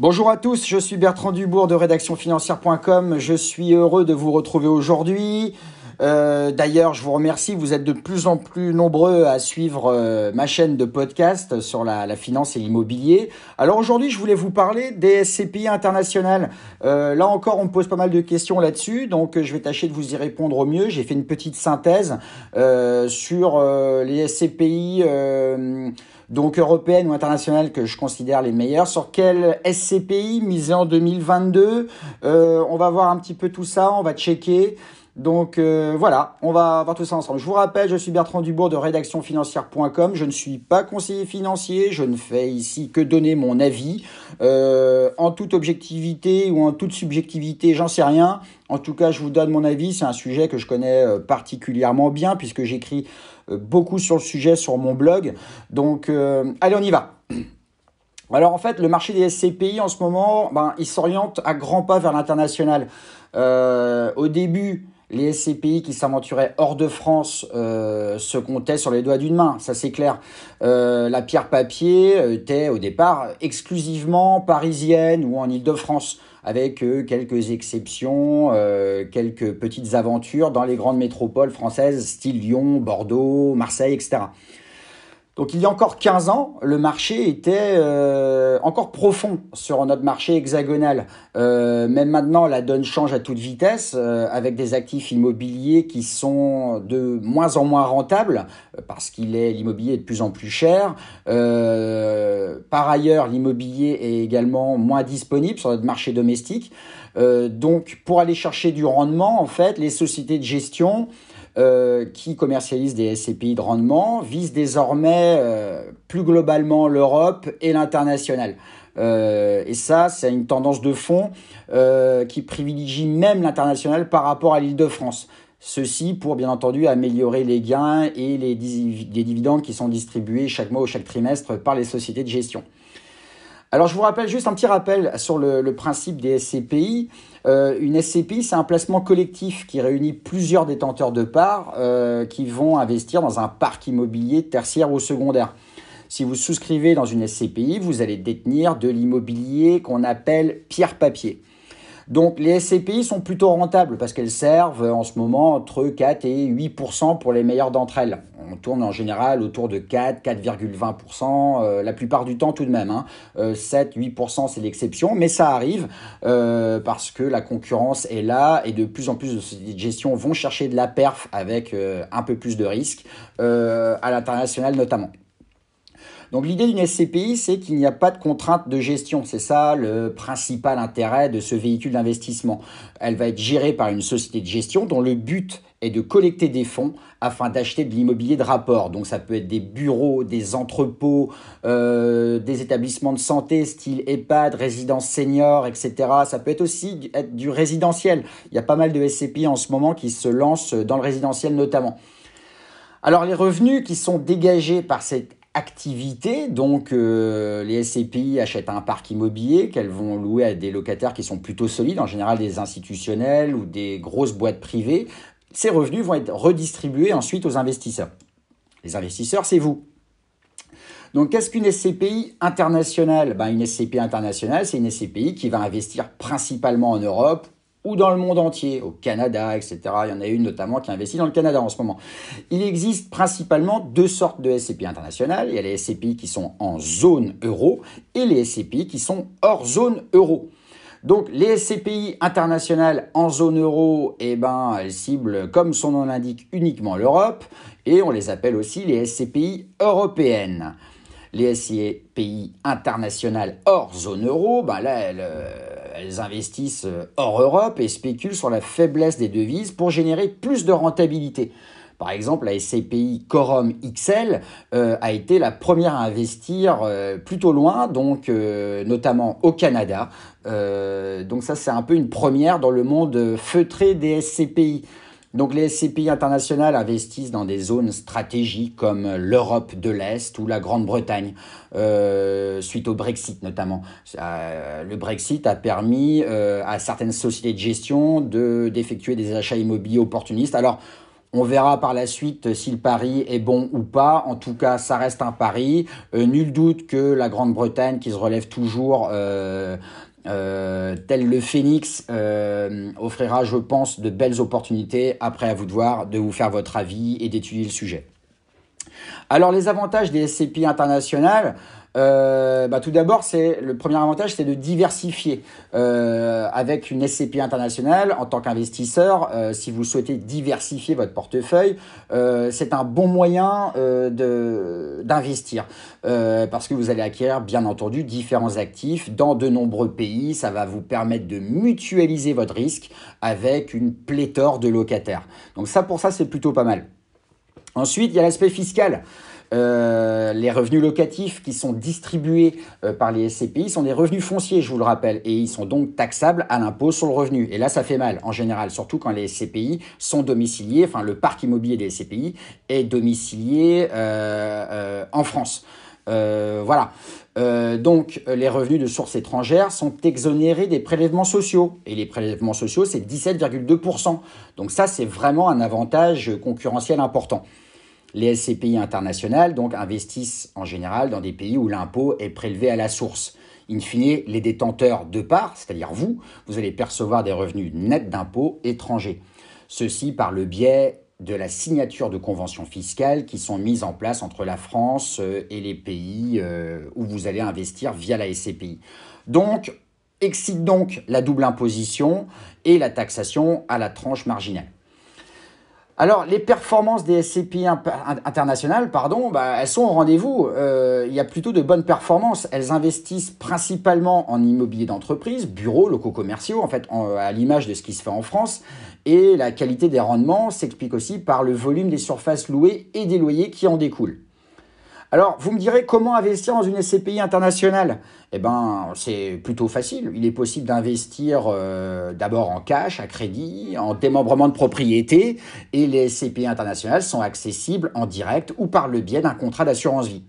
Bonjour à tous, je suis Bertrand Dubourg de rédactionfinancière.com. Je suis heureux de vous retrouver aujourd'hui. Euh, d'ailleurs, je vous remercie, vous êtes de plus en plus nombreux à suivre euh, ma chaîne de podcast sur la, finance et l'immobilier. Alors aujourd'hui, je voulais vous parler des SCPI internationales. Euh, là encore, on me pose pas mal de questions là-dessus, donc je vais tâcher de vous y répondre au mieux. J'ai fait une petite synthèse sur les SCPI donc européenne ou internationale que je considère les meilleures. Sur quel SCPI miser en 2022 euh, On va voir un petit peu tout ça, on va checker. Donc euh, voilà, on va voir tout ça ensemble. Je vous rappelle, je suis Bertrand Dubourg de rédactionfinancière.com. Je ne suis pas conseiller financier, je ne fais ici que donner mon avis. Euh, en toute objectivité ou en toute subjectivité, j'en sais rien. En tout cas, je vous donne mon avis. C'est un sujet que je connais euh, particulièrement bien puisque j'écris beaucoup sur le sujet sur mon blog. Donc allez, on y va. Alors en fait, le marché des SCPI en ce moment, ben, il s'oriente à grands pas vers l'international. au début, les SCPI qui s'aventuraient hors de France euh, se comptaient sur les doigts d'une main, ça c'est clair. Euh, la pierre papier était au départ exclusivement parisienne ou en Ile-de-France, avec euh, quelques exceptions, quelques petites aventures dans les grandes métropoles françaises, style Lyon, Bordeaux, Marseille, etc. Donc il y a encore 15 ans, le marché était euh, encore profond sur notre marché hexagonal. Euh, même maintenant, la donne change à toute vitesse euh, avec des actifs immobiliers qui sont de moins en moins rentables parce qu'il est l'immobilier est de plus en plus cher. par ailleurs, l'immobilier est également moins disponible sur notre marché domestique. donc pour aller chercher du rendement, en fait, les sociétés de gestion euh, qui commercialisent des SCPI de rendement visent désormais euh, plus globalement l'Europe et l'international. Euh, et ça, c'est une tendance de fond qui privilégie même l'international par rapport à l'île de France. Ceci pour bien entendu améliorer les gains et les dividendes qui sont distribués chaque mois ou chaque trimestre par les sociétés de gestion. Alors je vous rappelle juste un petit rappel sur le, principe des SCPI. Euh, une SCPI, c'est un placement collectif qui réunit plusieurs détenteurs de parts euh, qui vont investir dans un parc immobilier tertiaire ou secondaire. Si vous souscrivez dans une SCPI, vous allez détenir de l'immobilier qu'on appelle pierre-papier. Donc les SCPI sont plutôt rentables parce qu'elles servent en ce moment entre 4 et 8 pour les meilleures d'entre elles. On tourne en général autour de 4, 4,20% euh, la plupart du temps tout de même. Hein. 7, euh, 8 c'est l'exception, mais ça arrive euh, parce que la concurrence est là et de plus en plus de sociétés de gestion vont chercher de la perf avec un peu plus de risques à l'international notamment. Donc l'idée d'une SCPI, c'est qu'il n'y a pas de contrainte de gestion. C'est ça le principal intérêt de ce véhicule d'investissement. Elle va être gérée par une société de gestion dont le but est de collecter des fonds afin d'acheter de l'immobilier de rapport. Donc ça peut être des bureaux, des entrepôts, euh, des établissements de santé style EHPAD, résidence senior, etc. Ça peut être aussi être du résidentiel. Il y a pas mal de SCPI en ce moment qui se lancent dans le résidentiel notamment. Alors les revenus qui sont dégagés par cette activité. Donc, euh, les SCPI achètent un parc immobilier qu'elles vont louer à des locataires qui sont plutôt solides, en général des institutionnels ou des grosses boîtes privées. Ces revenus vont être redistribués ensuite aux investisseurs. Les investisseurs, c'est vous. Donc, qu'est-ce qu'une SCPI internationale? Ben, Une SCPI internationale, c'est une SCPI qui va investir principalement en Europe ou dans le monde entier, au Canada, etc. Il y en a une notamment qui investit dans le Canada en ce moment. Il existe principalement deux sortes de SCPI internationales. Il y a les SCPI qui sont en zone euro et les SCPI qui sont hors zone euro. Donc les SCPI internationales en zone euro, eh ben, elles ciblent, comme son nom l'indique, uniquement l'Europe, et on les appelle aussi les SCPI européennes. Les SCPI internationales hors zone euro, ben là, elles, euh, investissent euh, hors Europe et spéculent sur la faiblesse des devises pour générer plus de rentabilité. Par exemple, la SCPI Corum XL euh, a été la première à investir plutôt loin, donc notamment au Canada. donc ça, c'est un peu une première dans le monde feutré des SCPI. Donc les SCPI internationales investissent dans des zones stratégiques comme l'Europe de l'Est ou la Grande-Bretagne, euh, suite au Brexit notamment. Le Brexit a permis euh, à certaines sociétés de gestion d'effectuer des achats immobiliers opportunistes. Alors, On verra par la suite si le pari est bon ou pas. En tout cas, ça reste un pari. Euh, nul doute que la Grande-Bretagne, qui se relève toujours euh, euh, tel le phénix, offrira, je pense, de belles opportunités. Après, à vous de voir, de vous faire votre avis et d'étudier le sujet. Alors, les avantages des SCPI internationales, euh, bah, tout d'abord, c'est le premier avantage, c'est de diversifier. Euh, avec une SCPI internationale, en tant qu'investisseur, euh, si vous souhaitez diversifier votre portefeuille, c'est un bon moyen d'investir parce que vous allez acquérir, bien entendu, différents actifs dans de nombreux pays. Ça va vous permettre de mutualiser votre risque avec une pléthore de locataires. Donc ça, pour ça, c'est plutôt pas mal. Ensuite, il y a l'aspect fiscal. Euh, les revenus locatifs qui sont distribués euh, par les SCPI sont des revenus fonciers, je vous le rappelle, et ils sont donc taxables à l'impôt sur le revenu. Et là, ça fait mal, en général, surtout quand les SCPI sont domiciliés, enfin le parc immobilier des SCPI est domicilié euh, en France. voilà. donc, les revenus de sources étrangères sont exonérés des prélèvements sociaux. Et les prélèvements sociaux, c'est 17,2%. Donc ça, c'est vraiment un avantage concurrentiel important. Les SCPI internationales donc investissent en général dans des pays où l'impôt est prélevé à la source. In fine, les détenteurs de parts, c'est-à-dire vous, vous allez percevoir des revenus nets d'impôts étrangers. Ceci par le biais de la signature de conventions fiscales qui sont mises en place entre la France euh, et les pays euh, où vous allez investir via la SCPI. Donc, excite donc la double imposition et la taxation à la tranche marginale. Alors, les performances des SCPI internationales, pardon, bah, elles sont au rendez-vous. Euh, il y a plutôt de bonnes performances. Elles investissent principalement en immobilier d'entreprise, bureaux, locaux commerciaux, en fait, à l'image de ce qui se fait en France. Et la qualité des rendements s'explique aussi par le volume des surfaces louées et des loyers qui en découlent. Alors, vous me direz comment investir dans une SCPI internationale? Eh bien, c'est plutôt facile. Il est possible d'investir euh, d'abord en cash, à crédit, en démembrement de propriété, et les SCPI internationales sont accessibles en direct ou par le biais d'un contrat d'assurance vie.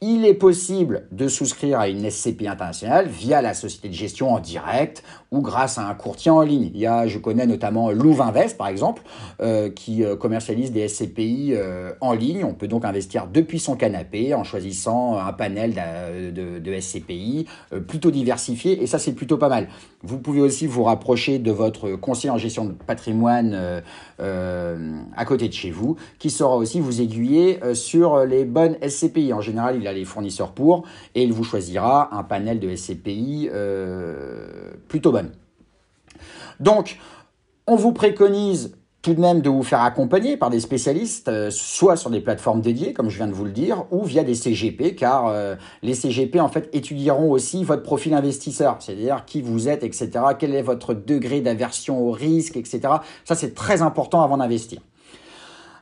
Il est possible de souscrire à une SCPI internationale via la société de gestion en direct ou grâce à un courtier en ligne. Il y a, je connais notamment Louvinvest, par exemple, euh, qui euh, commercialise des SCPI euh, en ligne. On peut donc investir depuis son canapé en choisissant un panel de, SCPI plutôt diversifié, et ça, c'est plutôt pas mal. Vous pouvez aussi vous rapprocher de votre conseiller en gestion de patrimoine à côté de chez vous, qui saura aussi vous aiguiller sur les bonnes SCPI. En général, les fournisseurs pour, et il vous choisira un panel de SCPI euh, plutôt bonne. Donc, on vous préconise tout de même de vous faire accompagner par des spécialistes, euh, soit sur des plateformes dédiées, comme je viens de vous le dire, ou via des CGP, car euh, les CGP, en fait, étudieront aussi votre profil investisseur, c'est-à-dire qui vous êtes, etc., quel est votre degré d'aversion au risque, etc. Ça, c'est très important avant d'investir.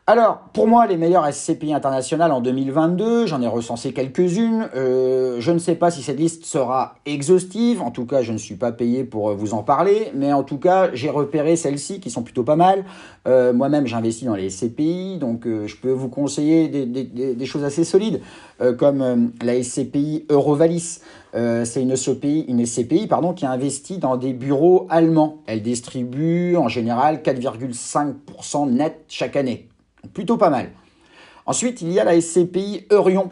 Alors, pour moi, les meilleures SCPI internationales en 2022, j'en ai recensé quelques-unes. Euh, je ne sais pas si cette liste sera exhaustive. En tout cas, je ne suis pas payé pour euh, vous en parler. Mais en tout cas, j'ai repéré celles-ci qui sont plutôt pas mal. Euh, moi-même, j'investis dans les SCPI, donc je peux vous conseiller des, choses assez solides, comme la SCPI Eurovalis. c'est une SCPI, une SCPI pardon, qui investit dans des bureaux allemands. Elle distribue en général 4,5% net chaque année. Plutôt pas mal. Ensuite, il y a la SCPI Eurion.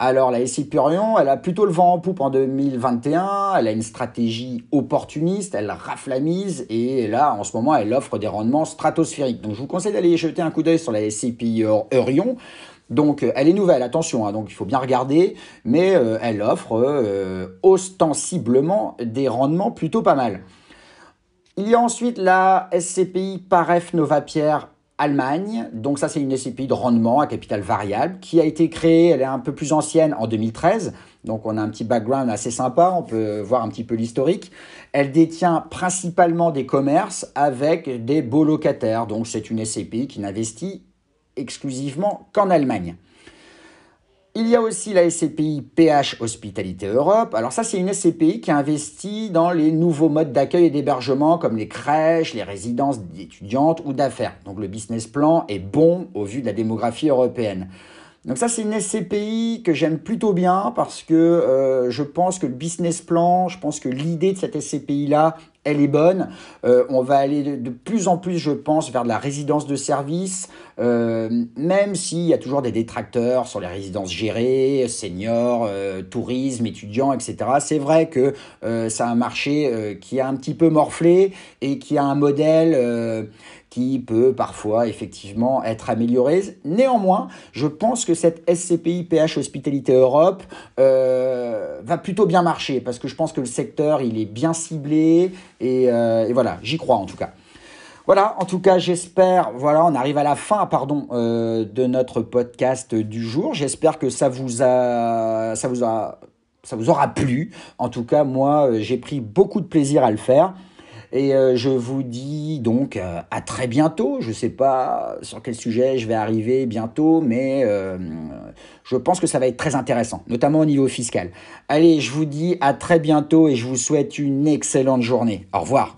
Alors la SCPI Eurion, elle a plutôt le vent en poupe en 2021, elle a une stratégie opportuniste, elle raflamise et là en ce moment elle offre des rendements stratosphériques. Donc je vous conseille d'aller jeter un coup d'œil sur la SCPI Eurion. Donc euh, elle est nouvelle, attention, hein, donc il faut bien regarder, mais euh, elle offre euh, ostensiblement des rendements plutôt pas mal. Il y a ensuite la SCPI Paref Novapierre Allemagne, donc ça c'est une SCPI de rendement à capital variable qui a été créée, elle est un peu plus ancienne en 2013, donc on a un petit background assez sympa, on peut voir un petit peu l'historique. Elle détient principalement des commerces avec des beaux locataires, donc c'est une SCPI qui n'investit exclusivement qu'en Allemagne. Il y a aussi la SCPI PH Hospitalité Europe. Alors ça, c'est une SCPI qui investit dans les nouveaux modes d'accueil et d'hébergement comme les crèches, les résidences d'étudiantes ou d'affaires. Donc le business plan est bon au vu de la démographie européenne. Donc ça, c'est une SCPI que j'aime plutôt bien parce que euh, je pense que le business plan, je pense que l'idée de cette SCPI-là elle est bonne. Euh, on va aller de, plus en plus, je pense, vers la résidence de service, euh, même s'il y a toujours des détracteurs sur les résidences gérées, seniors, euh, tourisme, étudiants, etc. C'est vrai que c'est un marché qui a un petit peu morflé et qui a un modèle qui peut parfois effectivement être améliorée. Néanmoins, je pense que cette SCPI PH Hospitalité Europe va plutôt bien marcher parce que je pense que le secteur il est bien ciblé et, euh, voilà, j'y crois en tout cas. Voilà, en tout cas, j'espère, voilà, on arrive à la fin, pardon, euh, de notre podcast du jour. J'espère que ça vous a, ça vous a, ça vous aura plu. En tout cas, moi, j'ai pris beaucoup de plaisir à le faire. Et euh, je vous dis donc euh, à très bientôt. Je ne sais pas sur quel sujet je vais arriver bientôt, mais euh, je pense que ça va être très intéressant, notamment au niveau fiscal. Allez, je vous dis à très bientôt et je vous souhaite une excellente journée. Au revoir.